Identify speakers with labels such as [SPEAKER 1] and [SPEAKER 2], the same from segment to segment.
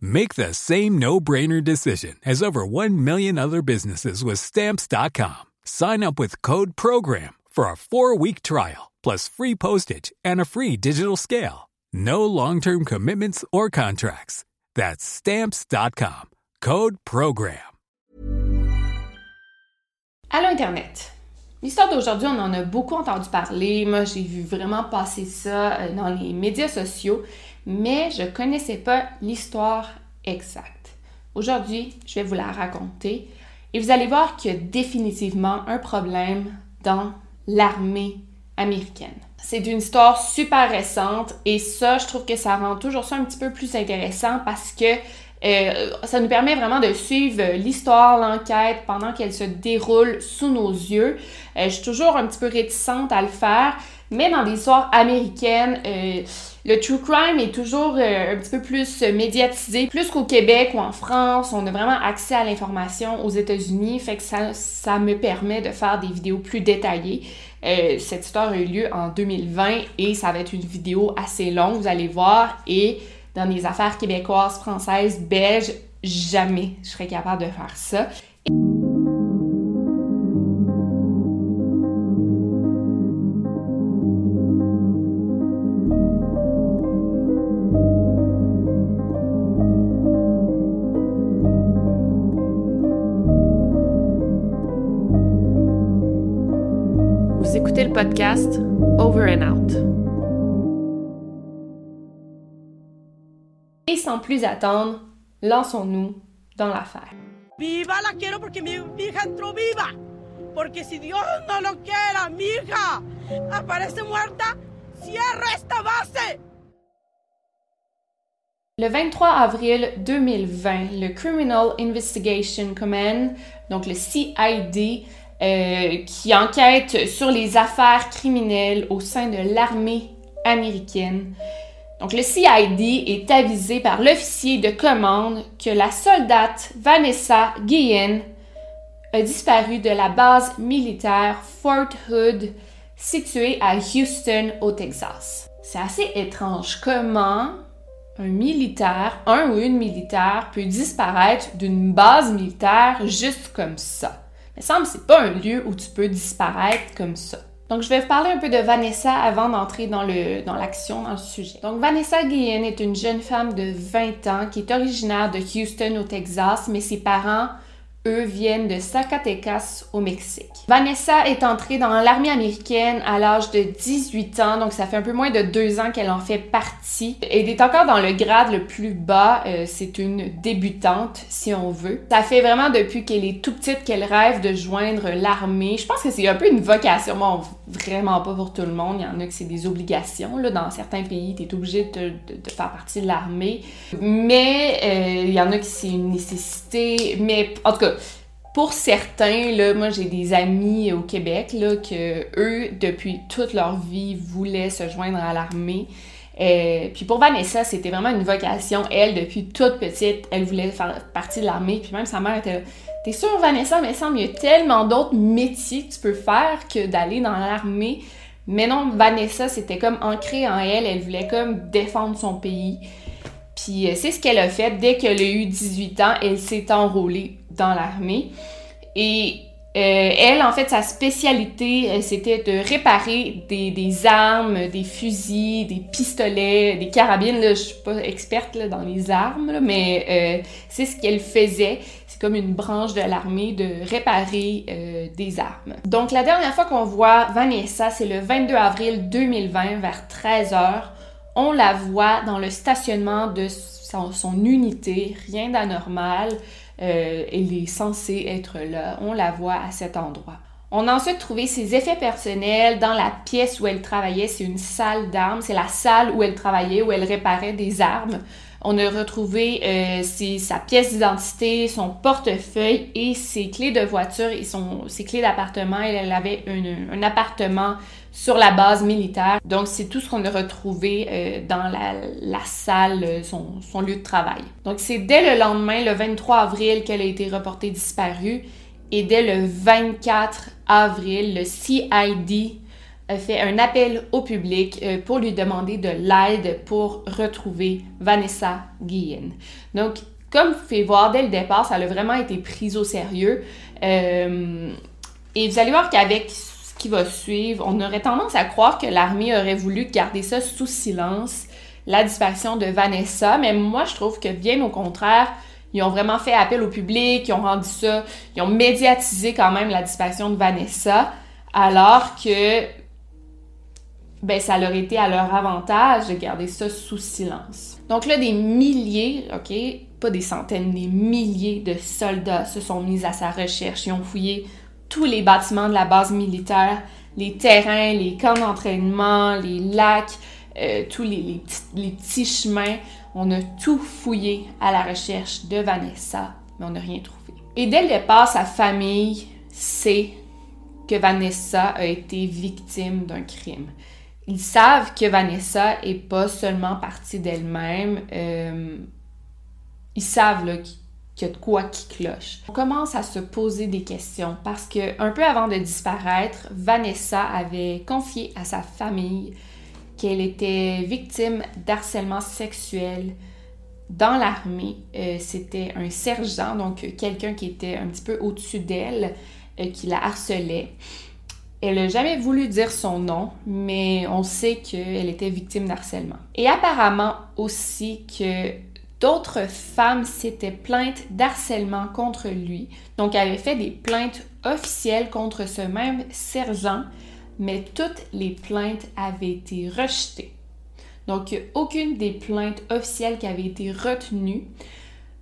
[SPEAKER 1] Make the same no-brainer decision as over 1 million other businesses with stamps.com. Sign up with code program for a 4-week trial plus free postage and a free digital scale. No long-term commitments or contracts. That's stamps.com. Code program.
[SPEAKER 2] Allô Internet. L'histoire d'aujourd'hui, on en a beaucoup entendu parler. Moi, j'ai vu vraiment passer ça euh, dans les médias sociaux, mais je connaissais pas l'histoire exacte. Aujourd'hui, je vais vous la raconter et vous allez voir qu'il y a définitivement un problème dans l'armée américaine. C'est une histoire super récente et ça, je trouve que ça rend toujours ça un petit peu plus intéressant parce que euh, ça nous permet vraiment de suivre l'histoire, l'enquête pendant qu'elle se déroule sous nos yeux. Euh, je suis toujours un petit peu réticente à le faire, mais dans des histoires américaines, euh, le true crime est toujours un petit peu plus médiatisé, plus qu'au Québec ou en France. On a vraiment accès à l'information aux États-Unis, fait que ça, ça me permet de faire des vidéos plus détaillées. cette histoire a eu lieu en 2020 et ça va être une vidéo assez longue, vous allez voir, et dans les affaires québécoises, françaises, belges, jamais je serais capable de faire ça. Podcast Over and Out. Et sans plus attendre, lançons-nous dans l'affaire.
[SPEAKER 3] Viva la quiero porque mi, hija entró viva. Porque si Dios no lo quiera, mi hija aparece muerta, cierra esta base.
[SPEAKER 2] Le 23 avril 2020, le Criminal Investigation Command, donc le CID, euh, qui enquête sur les affaires criminelles au sein de l'armée américaine, donc le CID est avisé par l'officier de commande que la soldate Vanessa Guillen a disparu de la base militaire Fort Hood située à Houston au Texas. C'est assez étrange comment un militaire, un ou une militaire peut disparaître d'une base militaire juste comme ça. Me semble que c'est pas un lieu où tu peux disparaître comme ça. Donc, je vais vous parler un peu de Vanessa avant d'entrer dans le dans l'action, dans le sujet. Donc, Vanessa Guillen est une jeune femme de 20 ans qui est originaire de Houston au Texas, mais ses parents eux viennent de Zacatecas au Mexique. Vanessa est entrée dans l'armée américaine à l'âge de 18 ans, donc ça fait un peu moins de deux ans qu'elle en fait partie. Elle est encore dans le grade le plus bas, euh, c'est une débutante si on veut. Ça fait vraiment depuis qu'elle est tout petite qu'elle rêve de joindre l'armée. Je pense que c'est un peu une vocation, bon, vraiment pas pour tout le monde, il y en a que c'est des obligations. Là. Dans certains pays, tu es obligé de, faire partie de l'armée, mais euh, il y en a qui c'est une nécessité, mais en tout cas, pour certains, là, moi j'ai des amis au Québec là, que eux, depuis toute leur vie, voulaient se joindre à l'armée. Euh, puis pour Vanessa, c'était vraiment une vocation. Elle, depuis toute petite, elle voulait faire partie de l'armée. Puis même sa mère était là. T'es sûre, Vanessa, mais il qu'il y a tellement d'autres métiers que tu peux faire que d'aller dans l'armée. Mais non, Vanessa, c'était comme ancré en elle, elle voulait comme défendre son pays. Puis euh, c'est ce qu'elle a fait. Dès qu'elle a eu 18 ans, elle s'est enrôlée dans l'armée. Et euh, elle, en fait, sa spécialité, euh, c'était de réparer des, armes, des fusils, des pistolets, des carabines. Là, je suis pas experte dans les armes, mais c'est ce qu'elle faisait. C'est comme une branche de l'armée de réparer des armes. Donc, la dernière fois qu'on voit Vanessa, c'est le 22 avril 2020 vers 13h on la voit dans le stationnement de son, unité, rien d'anormal. Euh, elle est censée être là. On la voit à cet endroit. On a ensuite trouvé ses effets personnels dans la pièce où elle travaillait. C'est une salle d'armes. C'est la salle où elle travaillait, où elle réparait des armes. On a retrouvé euh, sa pièce d'identité, son portefeuille et ses clés de voiture et ses clés d'appartement. Elle, avait un appartement sur la base militaire. Donc, c'est tout ce qu'on a retrouvé euh, dans la, salle, euh, son, lieu de travail. Donc, c'est dès le lendemain, le 23 avril, qu'elle a été reportée disparue. Et dès le 24 avril, le CID fait un appel au public euh, pour lui demander de l'aide pour retrouver Vanessa Guillen. Donc, comme vous pouvez voir, dès le départ, ça a vraiment été pris au sérieux. et vous allez voir qu'avec qui va suivre, on aurait tendance à croire que l'armée aurait voulu garder ça sous silence, la disparition de Vanessa, mais moi je trouve que bien au contraire, ils ont vraiment fait appel au public, ils ont rendu ça, ils ont médiatisé quand même la disparition de Vanessa, alors que ben ça leur été à leur avantage de garder ça sous silence. Donc là, des milliers, ok, pas des centaines, des milliers de soldats se sont mis à sa recherche, ils ont fouillé tous les bâtiments de la base militaire, les terrains, les camps d'entraînement, les lacs, euh, tous les, petits, chemins. On a tout fouillé à la recherche de Vanessa, mais on n'a rien trouvé. Et dès le départ, sa famille sait que Vanessa a été victime d'un crime. Ils savent que Vanessa est pas seulement partie d'elle-même. Euh, ils savent là, qu'il y a de quoi qui cloche. On commence à se poser des questions parce que un peu avant de disparaître, Vanessa avait confié à sa famille qu'elle était victime d'harcèlement sexuel dans l'armée. Euh, c'était un sergent, donc quelqu'un qui était un petit peu au-dessus d'elle, euh, qui la harcelait. Elle n'a jamais voulu dire son nom, mais on sait qu'elle était victime d'harcèlement. Et apparemment aussi que D'autres femmes s'étaient plaintes d'harcèlement contre lui. Donc, elle avait fait des plaintes officielles contre ce même sergent, mais toutes les plaintes avaient été rejetées. Donc, aucune des plaintes officielles qui avait été retenue.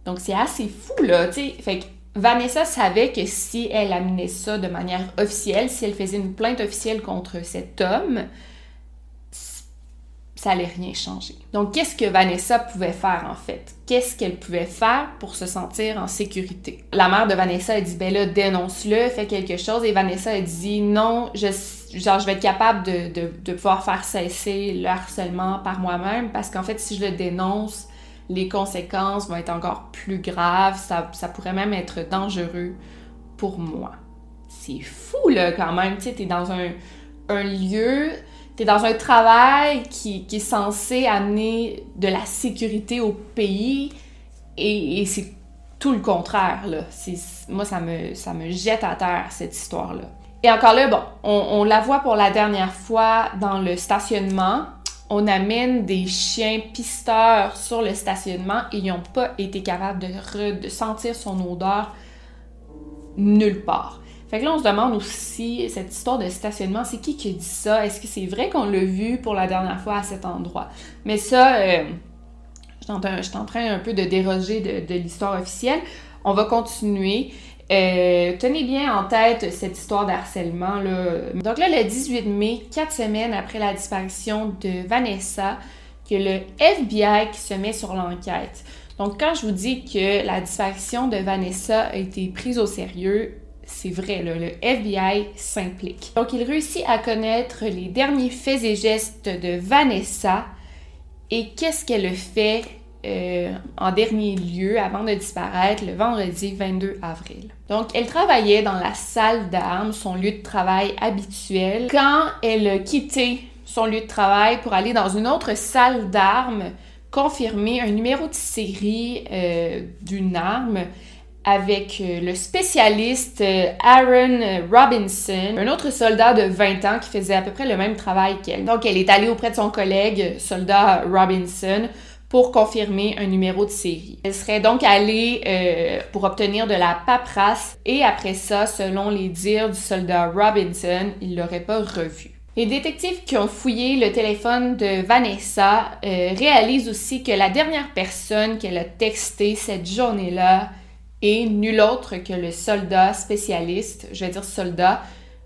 [SPEAKER 2] Donc, c'est assez fou, là, tu sais. Fait que Vanessa savait que si elle amenait ça de manière officielle, si elle faisait une plainte officielle contre cet homme, ça allait rien changer. Donc, qu'est-ce que Vanessa pouvait faire en fait? Qu'est-ce qu'elle pouvait faire pour se sentir en sécurité? La mère de Vanessa a dit, ben là, dénonce-le, fais quelque chose. Et Vanessa a dit, non, je, genre, je vais être capable de, de, pouvoir faire cesser le harcèlement par moi-même parce qu'en fait, si je le dénonce, les conséquences vont être encore plus graves. Ça, ça pourrait même être dangereux pour moi. C'est fou, là, quand même. Tu sais, t'es dans un, un lieu tu dans un travail qui, est censé amener de la sécurité au pays et, c'est tout le contraire. Là. Moi, ça me, ça me jette à terre, cette histoire-là. Et encore là, bon, on, la voit pour la dernière fois dans le stationnement. On amène des chiens pisteurs sur le stationnement et ils n'ont pas été capables de, sentir son odeur nulle part. Fait que là, on se demande aussi, cette histoire de stationnement, c'est qui qui dit ça? Est-ce que c'est vrai qu'on l'a vu pour la dernière fois à cet endroit? Mais ça, euh, je suis en train un peu de déroger de, l'histoire officielle. On va continuer. Euh, tenez bien en tête cette histoire d'harcèlement. Là. Donc là, le 18 mai, quatre semaines après la disparition de Vanessa, que le FBI qui se met sur l'enquête. Donc quand je vous dis que la disparition de Vanessa a été prise au sérieux, c'est vrai, le FBI s'implique. Donc, il réussit à connaître les derniers faits et gestes de Vanessa et qu'est-ce qu'elle fait euh, en dernier lieu avant de disparaître le vendredi 22 avril. Donc, elle travaillait dans la salle d'armes, son lieu de travail habituel, quand elle a quitté son lieu de travail pour aller dans une autre salle d'armes confirmer un numéro de série euh, d'une arme avec euh, le spécialiste Aaron Robinson, un autre soldat de 20 ans qui faisait à peu près le même travail qu'elle. Donc, elle est allée auprès de son collègue, soldat Robinson, pour confirmer un numéro de série. Elle serait donc allée euh, pour obtenir de la paperasse et après ça, selon les dires du soldat Robinson, il l'aurait pas revu. Les détectives qui ont fouillé le téléphone de Vanessa réalisent aussi que la dernière personne qu'elle a texté cette journée-là et nul autre que le soldat spécialiste, je vais dire soldat,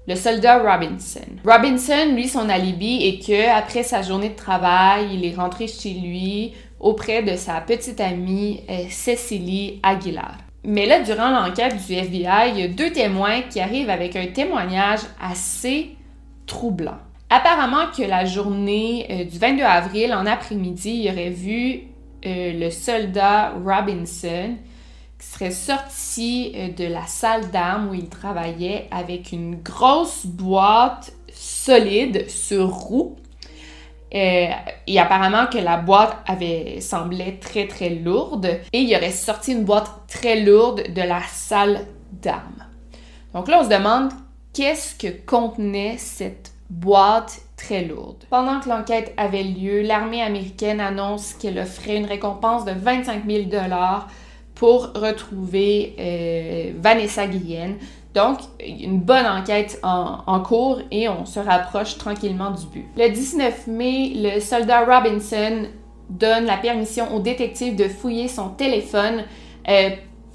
[SPEAKER 2] le soldat Robinson. Robinson, lui, son alibi est que après sa journée de travail, il est rentré chez lui auprès de sa petite amie euh, Cecily Aguilar. Mais là, durant l'enquête du FBI, il y a deux témoins qui arrivent avec un témoignage assez troublant. Apparemment que la journée euh, du 22 avril, en après-midi, il aurait vu euh, le soldat Robinson qui serait sorti de la salle d'armes où il travaillait avec une grosse boîte solide sur roue. Euh, et apparemment que la boîte avait semblait très très lourde et il aurait sorti une boîte très lourde de la salle d'armes. Donc là on se demande qu'est-ce que contenait cette boîte très lourde? Pendant que l'enquête avait lieu, l'armée américaine annonce qu'elle offrait une récompense de 25 000 dollars pour retrouver euh, Vanessa Guillen. Donc, une bonne enquête en, cours et on se rapproche tranquillement du but. Le 19 mai, le soldat Robinson donne la permission au détective de fouiller son téléphone euh,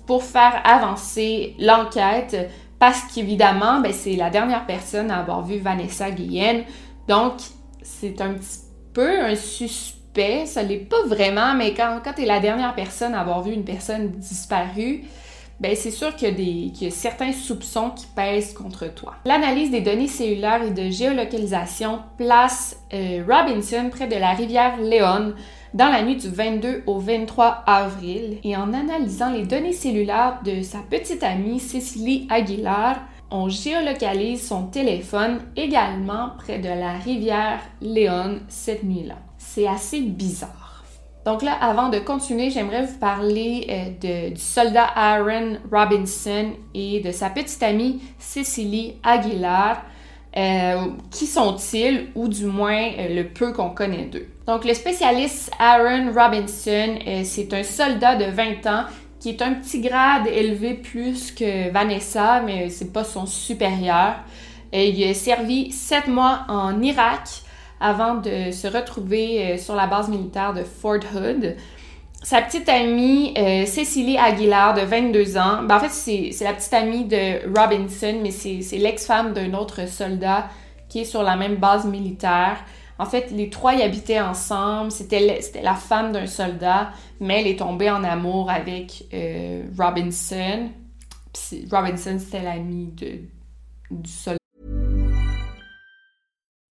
[SPEAKER 2] pour faire avancer l'enquête parce qu'évidemment, ben, c'est la dernière personne à avoir vu Vanessa Guillen. Donc, c'est un petit peu un suspect ça l'est pas vraiment, mais quand, quand tu es la dernière personne à avoir vu une personne disparue, ben c'est sûr qu'il y, a certains soupçons qui pèsent contre toi. L'analyse des données cellulaires et de géolocalisation place euh, Robinson près de la rivière Léon dans la nuit du 22 au 23 avril et en analysant les données cellulaires de sa petite amie Cécilie Aguilar, on géolocalise son téléphone également près de la rivière Léon cette nuit-là c'est assez bizarre. Donc là, avant de continuer, j'aimerais vous parler euh, du soldat Aaron Robinson et de sa petite amie Cecily Aguilar. Euh, qui sont-ils, ou du moins euh, le peu qu'on connaît d'eux? Donc, le spécialiste Aaron Robinson, c'est un soldat de 20 ans qui est un petit grade élevé plus que Vanessa, mais c'est pas son supérieur. il a servi 7 mois en Irak, avant de se retrouver euh, sur la base militaire de Fort Hood. Sa petite amie, euh, Cécilie Aguilar, de 22 ans, ben en fait, c'est la petite amie de Robinson, mais c'est l'ex-femme d'un autre soldat qui est sur la même base militaire. En fait, les trois y habitaient ensemble. C'était la femme d'un soldat, mais elle est tombée en amour avec euh, Robinson. Robinson, c'était l'ami du soldat.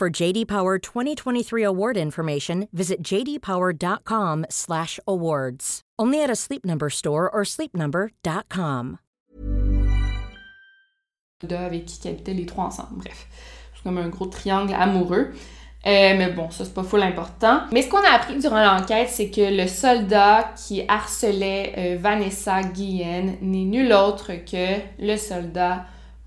[SPEAKER 4] For JD Power 2023 award information, visit jdpower.com/awards. Only at a Sleep Number store or sleepnumber.com.
[SPEAKER 2] Avec qui habitaient les trois ensemble. Bref, c'est comme un gros triangle amoureux. Euh, mais bon, ça c'est pas full important. Mais ce qu'on a appris durant l'enquête, c'est que le soldat qui harcelait euh, Vanessa Guillen n'est nul autre que le soldat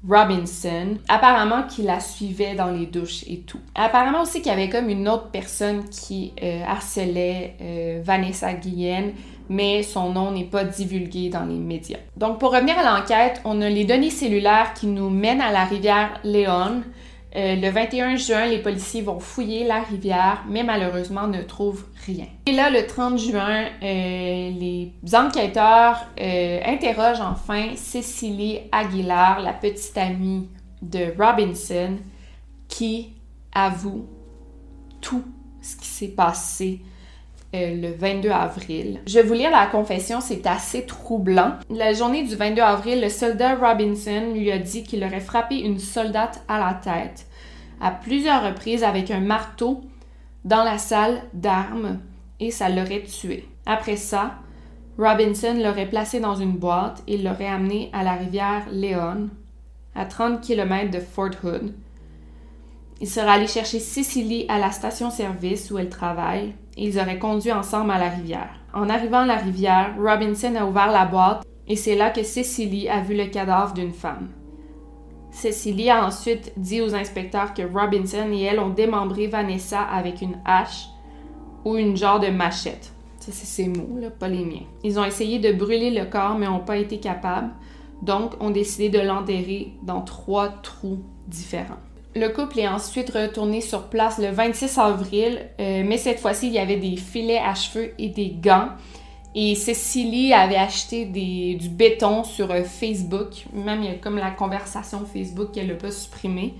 [SPEAKER 2] Robinson, apparemment qu'il la suivait dans les douches et tout. Apparemment aussi qu'il y avait comme une autre personne qui euh, harcelait euh, Vanessa Guillen, mais son nom n'est pas divulgué dans les médias. Donc pour revenir à l'enquête, on a les données cellulaires qui nous mènent à la rivière Léon. Euh, le 21 juin, les policiers vont fouiller la rivière, mais malheureusement ne trouvent rien. Et là, le 30 juin, euh, les enquêteurs euh, interrogent enfin Cécilie Aguilar, la petite amie de Robinson, qui avoue tout ce qui s'est passé euh, le 22 avril. Je vais vous lire la confession, c'est assez troublant. La journée du 22 avril, le soldat Robinson lui a dit qu'il aurait frappé une soldate à la tête à plusieurs reprises avec un marteau dans la salle d'armes et ça l'aurait tué. Après ça, Robinson l'aurait placé dans une boîte et l'aurait amené à la rivière Leon, à 30 km de Fort Hood. Il serait allé chercher Cicely à la station-service où elle travaille ils auraient conduit ensemble à la rivière. En arrivant à la rivière, Robinson a ouvert la boîte et c'est là que Cecily a vu le cadavre d'une femme. Cecily a ensuite dit aux inspecteurs que Robinson et elle ont démembré Vanessa avec une hache ou une genre de machette. Ça, c'est ses mots, là, pas les miens. Ils ont essayé de brûler le corps, mais n'ont pas été capables, donc ont décidé de l'enterrer dans trois trous différents. Le couple est ensuite retourné sur place le 26 avril, euh, mais cette fois-ci, il y avait des filets à cheveux et des gants. Et Cécilie avait acheté du béton sur euh, Facebook. Même, il y a comme la conversation Facebook qu'elle n'a pas supprimée.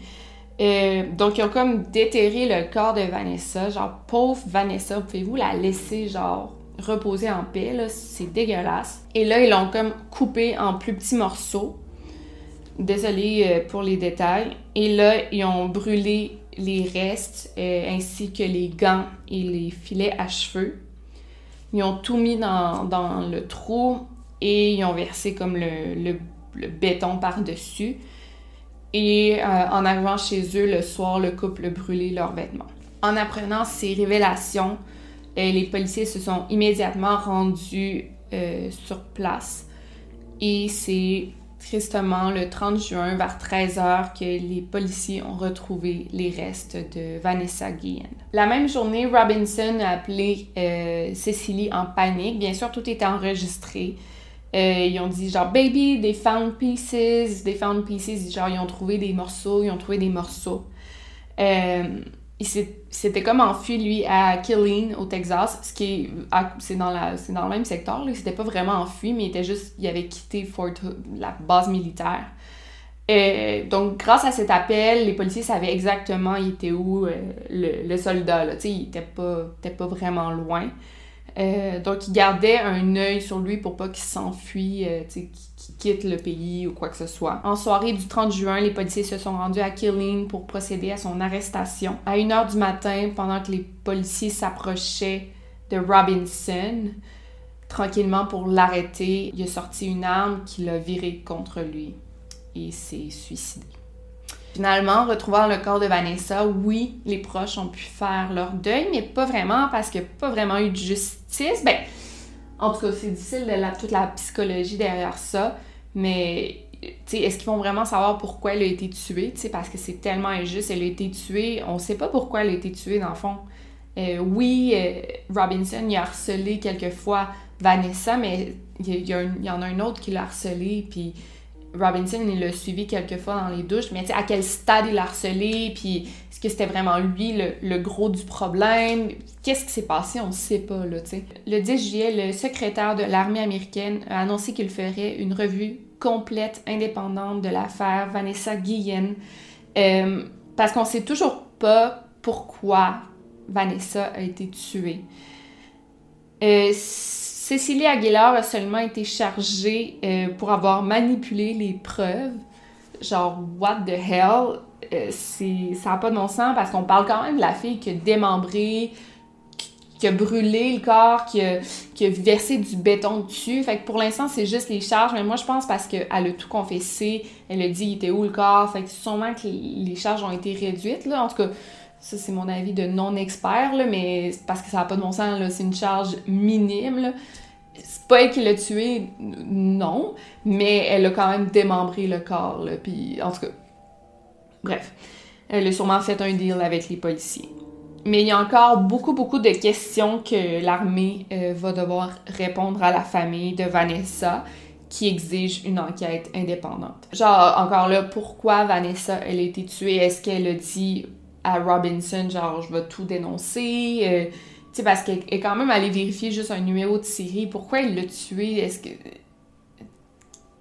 [SPEAKER 2] Euh, donc, ils ont comme déterré le corps de Vanessa. Genre, pauvre Vanessa, pouvez-vous la laisser, genre, reposer en paix, là? C'est dégueulasse. Et là, ils l'ont comme coupé en plus petits morceaux. Désolée euh, pour les détails. Et là, ils ont brûlé les restes euh, ainsi que les gants et les filets à cheveux. Ils ont tout mis dans, dans le trou et ils ont versé comme le, le, béton par-dessus. Et euh, en arrivant chez eux le soir, le couple a brûlé leurs vêtements. En apprenant ces révélations, les policiers se sont immédiatement rendus sur place. Et c'est tristement le 30 juin vers 13h que les policiers ont retrouvé les restes de Vanessa Guillen. La même journée, Robinson a appelé euh, Cécilie en panique. Bien sûr, tout était enregistré. Euh, ils ont dit genre baby, they found pieces, they found pieces. Genre ils ont trouvé des morceaux, ils ont trouvé des morceaux. Euh, il s'était comme enfui lui à Killeen au Texas, ce qui est dans la dans le même secteur. Là. Il s'était pas vraiment enfui, mais il était juste il avait quitté Fort Hood, la base militaire. Euh, donc, grâce à cet appel, les policiers savaient exactement il était où euh, le, le, soldat. Là. il était pas, pas vraiment loin. Euh, donc, ils gardaient un œil sur lui pour pas qu'il s'enfuit, quitte le pays ou quoi que ce soit. En soirée du 30 juin, les policiers se sont rendus à Killeen pour procéder à son arrestation. À 1h du matin, pendant que les policiers s'approchaient de Robinson, tranquillement pour l'arrêter, il a sorti une arme qu'il a virée contre lui et s'est suicidé. Finalement, retrouvant le corps de Vanessa, oui, les proches ont pu faire leur deuil, mais pas vraiment parce qu'il n'y a pas vraiment eu de justice. Ben, en tout cas, c'est difficile de la, toute la psychologie derrière ça, mais est-ce qu'ils vont vraiment savoir pourquoi elle a été tuée? Parce que c'est tellement injuste, elle a été tuée, on ne sait pas pourquoi elle a été tuée dans le fond. Euh, oui, euh, Robinson a harcelé quelquefois Vanessa, mais il y, y, en a un autre qui l'a harcelé, puis Robinson, il l'a suivi quelques fois dans les douches, mais à quel stade il l'a harcelé, puis est-ce que c'était vraiment lui le, gros du problème? Qu'est-ce qui s'est passé? On ne sait pas, là. Le 10 juillet, le secrétaire de l'armée américaine a annoncé qu'il ferait une revue complète, indépendante de l'affaire Vanessa Guillen, euh, parce qu'on sait toujours pas pourquoi Vanessa a été tuée. Euh, Cécilie Aguilar a seulement été chargée euh, pour avoir manipulé les preuves. Genre, what the hell? Euh, ça n'a pas de sens parce qu'on parle quand même de la fille qui a démembré, qui a brûlé le corps, qui a, qui a versé du béton dessus. Fait que pour l'instant, c'est juste les charges. Mais moi, je pense parce qu'elle a tout confessé. Elle a dit il était où le corps? Fait que sûrement que les charges ont été réduites. Là. En tout cas, ça, c'est mon avis de non-expert, mais parce que ça n'a pas de bon sens, c'est une charge minime. C'est pas elle qui l'a tué, non, mais elle a quand même démembré le corps, là, puis en tout cas, bref. Elle a sûrement fait un deal avec les policiers. Mais il y a encore beaucoup, beaucoup de questions que l'armée euh, va devoir répondre à la famille de Vanessa, qui exige une enquête indépendante. Genre, encore là, pourquoi Vanessa, elle a été tuée? Est-ce qu'elle a dit à Robinson, genre, je vais tout dénoncer? Euh, tu sais, parce qu'elle est quand même allée vérifier juste un numéro de série. Pourquoi il l'a tué? Est-ce que...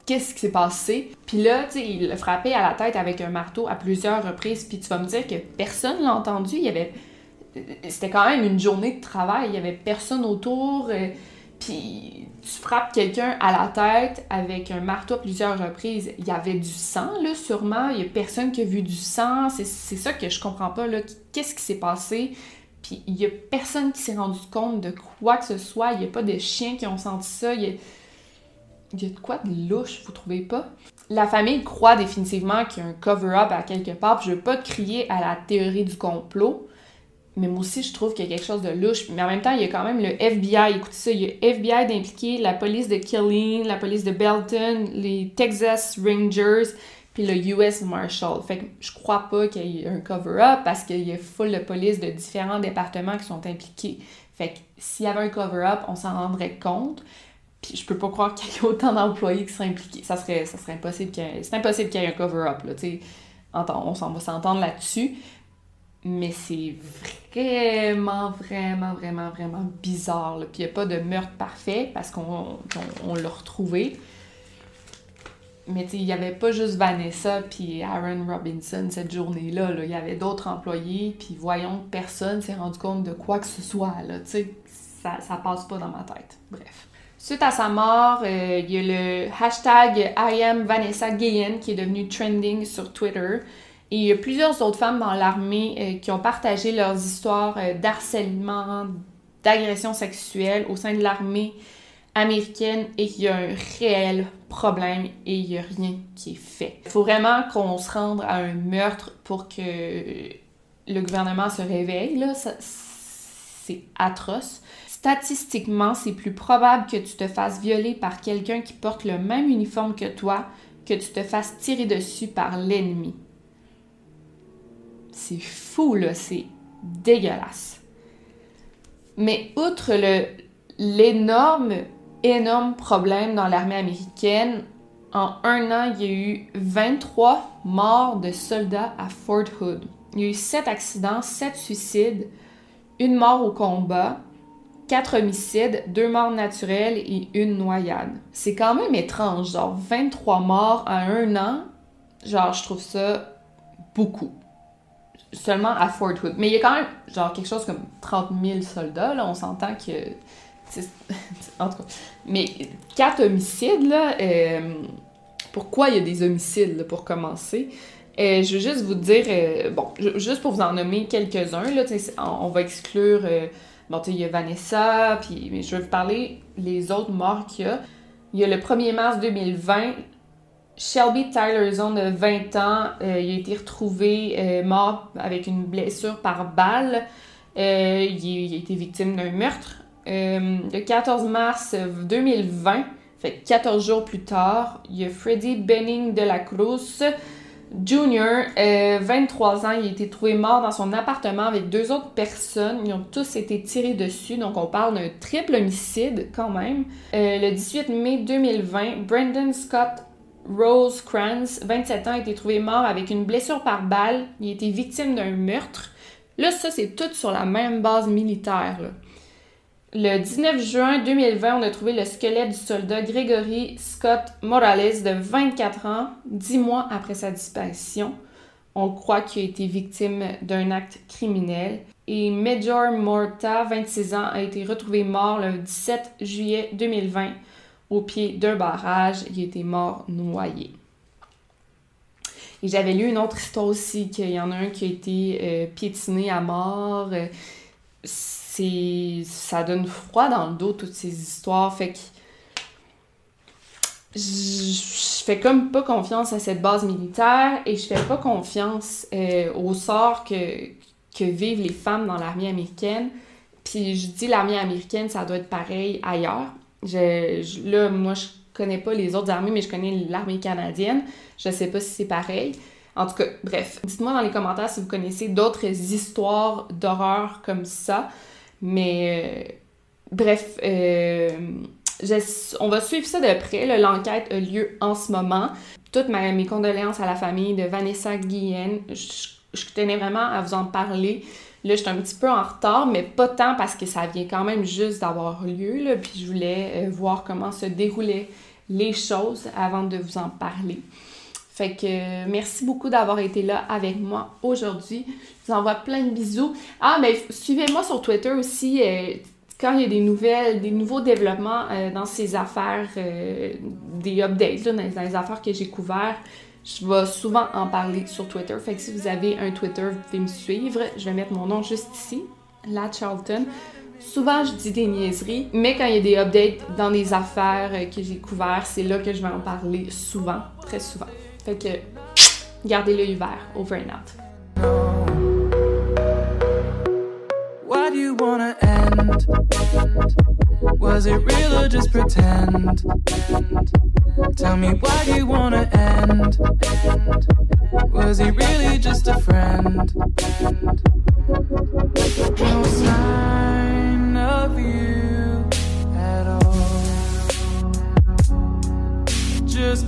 [SPEAKER 2] Qu'est-ce qui s'est passé? Puis là, tu il l'a frappé à la tête avec un marteau à plusieurs reprises. Puis tu vas me dire que personne l'a entendu. Il y avait... C'était quand même une journée de travail. Il y avait personne autour. Euh, puis tu frappes quelqu'un à la tête avec un marteau à plusieurs reprises. Il y avait du sang, là, sûrement. Il y a personne qui a vu du sang. C'est ça que je comprends pas, là. Qu'est-ce qui s'est passé? Puis il y a personne qui s'est rendu compte de quoi que ce soit. Il y a pas de chiens qui ont senti ça. Il y a, y a de quoi de louche, vous trouvez pas? La famille croit définitivement qu'il y a un cover-up à quelque part. Puis je veux pas crier à la théorie du complot. Mais moi aussi, je trouve qu'il y a quelque chose de louche. Mais en même temps, il y a quand même le FBI. Écoutez ça, il y a FBI d'impliquer, la police de Killeen, la police de Belton, les Texas Rangers, puis le US Marshal. Fait que je crois pas qu'il y ait un cover-up parce qu'il y a full de police de différents départements qui sont impliqués. Fait que s'il y avait un cover-up, on s'en rendrait compte. Puis je peux pas croire qu'il y ait autant d'employés qui seraient impliqués. Ça serait, ça serait impossible qu'il y ait... C'est impossible qu'il y ait un cover-up, là. On s'en va s'entendre là-dessus. Mais c'est vraiment, vraiment, vraiment, vraiment bizarre. Puis il n'y a pas de meurtre parfait parce qu'on l'a retrouvé. Mais il n'y avait pas juste Vanessa puis Aaron Robinson cette journée-là. Il y avait d'autres employés, puis voyons, personne s'est rendu compte de quoi que ce soit. Là. Ça, ça passe pas dans ma tête. Bref. Suite à sa mort, euh, il y a le hashtag I am Vanessa Guillen qui est devenu trending sur Twitter. Et il y a plusieurs autres femmes dans l'armée euh, qui ont partagé leurs histoires euh, d'harcèlement, d'agression sexuelle au sein de l'armée américaine et qu'il y a un réel problème et il n'y a rien qui est fait. Il faut vraiment qu'on se rende à un meurtre pour que le gouvernement se réveille. Là. c'est atroce. Statistiquement, c'est plus probable que tu te fasses violer par quelqu'un qui porte le même uniforme que toi que tu te fasses tirer dessus par l'ennemi. C'est fou, là, c'est dégueulasse. Mais outre l'énorme, énorme problème dans l'armée américaine, en un an, il y a eu 23 morts de soldats à Fort Hood. Il y a eu 7 accidents, 7 suicides, une mort au combat, 4 homicides, 2 morts naturelles et une noyade. C'est quand même étrange, genre 23 morts en un an, genre je trouve ça beaucoup seulement à Fort Hood. Mais il y a quand même, genre, quelque chose comme 30 000 soldats, là, on s'entend que... en tout cas. Mais quatre homicides, là, euh, pourquoi il y a des homicides, pour commencer? Euh, je veux juste vous dire, euh, bon, juste pour vous en nommer quelques-uns, là, on, va exclure, bon, il y a Vanessa, puis mais je vais vous parler les autres morts qu'il y a. Il y a le 1er mars 2020, Shelby Tylerson de 20 ans, il a été retrouvé mort avec une blessure par balle. Il, a été victime d'un meurtre. Le 14 mars 2020, fait 14 jours plus tard, il y a Freddie Benning de la Cruz Jr., 23 ans, il a été trouvé mort dans son appartement avec deux autres personnes. Ils ont tous été tirés dessus, donc on parle d'un triple homicide quand même. le 18 mai 2020, Brandon Scott Rose Kranz, 27 ans, a été trouvé mort avec une blessure par balle. Il a été victime d'un meurtre. Là, ça, c'est tout sur la même base militaire. Le 19 juin 2020, on a trouvé le squelette du soldat Gregory Scott Morales de 24 ans, 10 mois après sa disparition. On croit qu'il a été victime d'un acte criminel. Et Major Morta, 26 ans, a été retrouvé mort le 17 juillet 2020 au pied d'un barrage. Il était mort noyé. Et j'avais lu une autre histoire aussi, qu'il y en a un qui a été euh, piétiné à mort. C'est ça donne froid dans le dos, toutes ces histoires. Fait que je fais comme pas confiance à cette base militaire et je fais pas confiance euh, au sort que, vivent les femmes dans l'armée américaine. Puis je dis l'armée américaine, ça doit être pareil ailleurs. Je, là, moi, je connais pas les autres armées, mais je connais l'armée canadienne. Je sais pas si c'est pareil. En tout cas, bref, dites-moi dans les commentaires si vous connaissez d'autres histoires d'horreur comme ça. Mais euh, bref, euh, on va suivre ça de près. L'enquête a lieu en ce moment. Toutes mes condoléances à la famille de Vanessa Guillen. Je, tenais vraiment à vous en parler. Là, je suis un petit peu en retard, mais pas tant parce que ça vient quand même juste d'avoir lieu. Puis je voulais euh, voir comment se déroulaient les choses avant de vous en parler. Fait que euh, merci beaucoup d'avoir été là avec moi aujourd'hui. Je vous envoie plein de bisous. Ah, mais suivez-moi sur Twitter aussi. Euh, quand il y a des nouvelles, des nouveaux développements dans ces affaires, des updates dans, les affaires que j'ai couvertes, je vais souvent en parler sur Twitter. Fait que si vous avez un Twitter, vous pouvez me suivre. Je vais mettre mon nom juste ici, la Charlton. Souvent, je dis des niaiseries, mais quand il y a des updates dans les affaires que j'ai couvertes, c'est là que je vais en parler souvent, très souvent. Fait que gardez l'œil ouvert. Over and out. Was it real or just pretend? Tell me why do you wanna end? Was he really just a friend? No sign of you at all. Just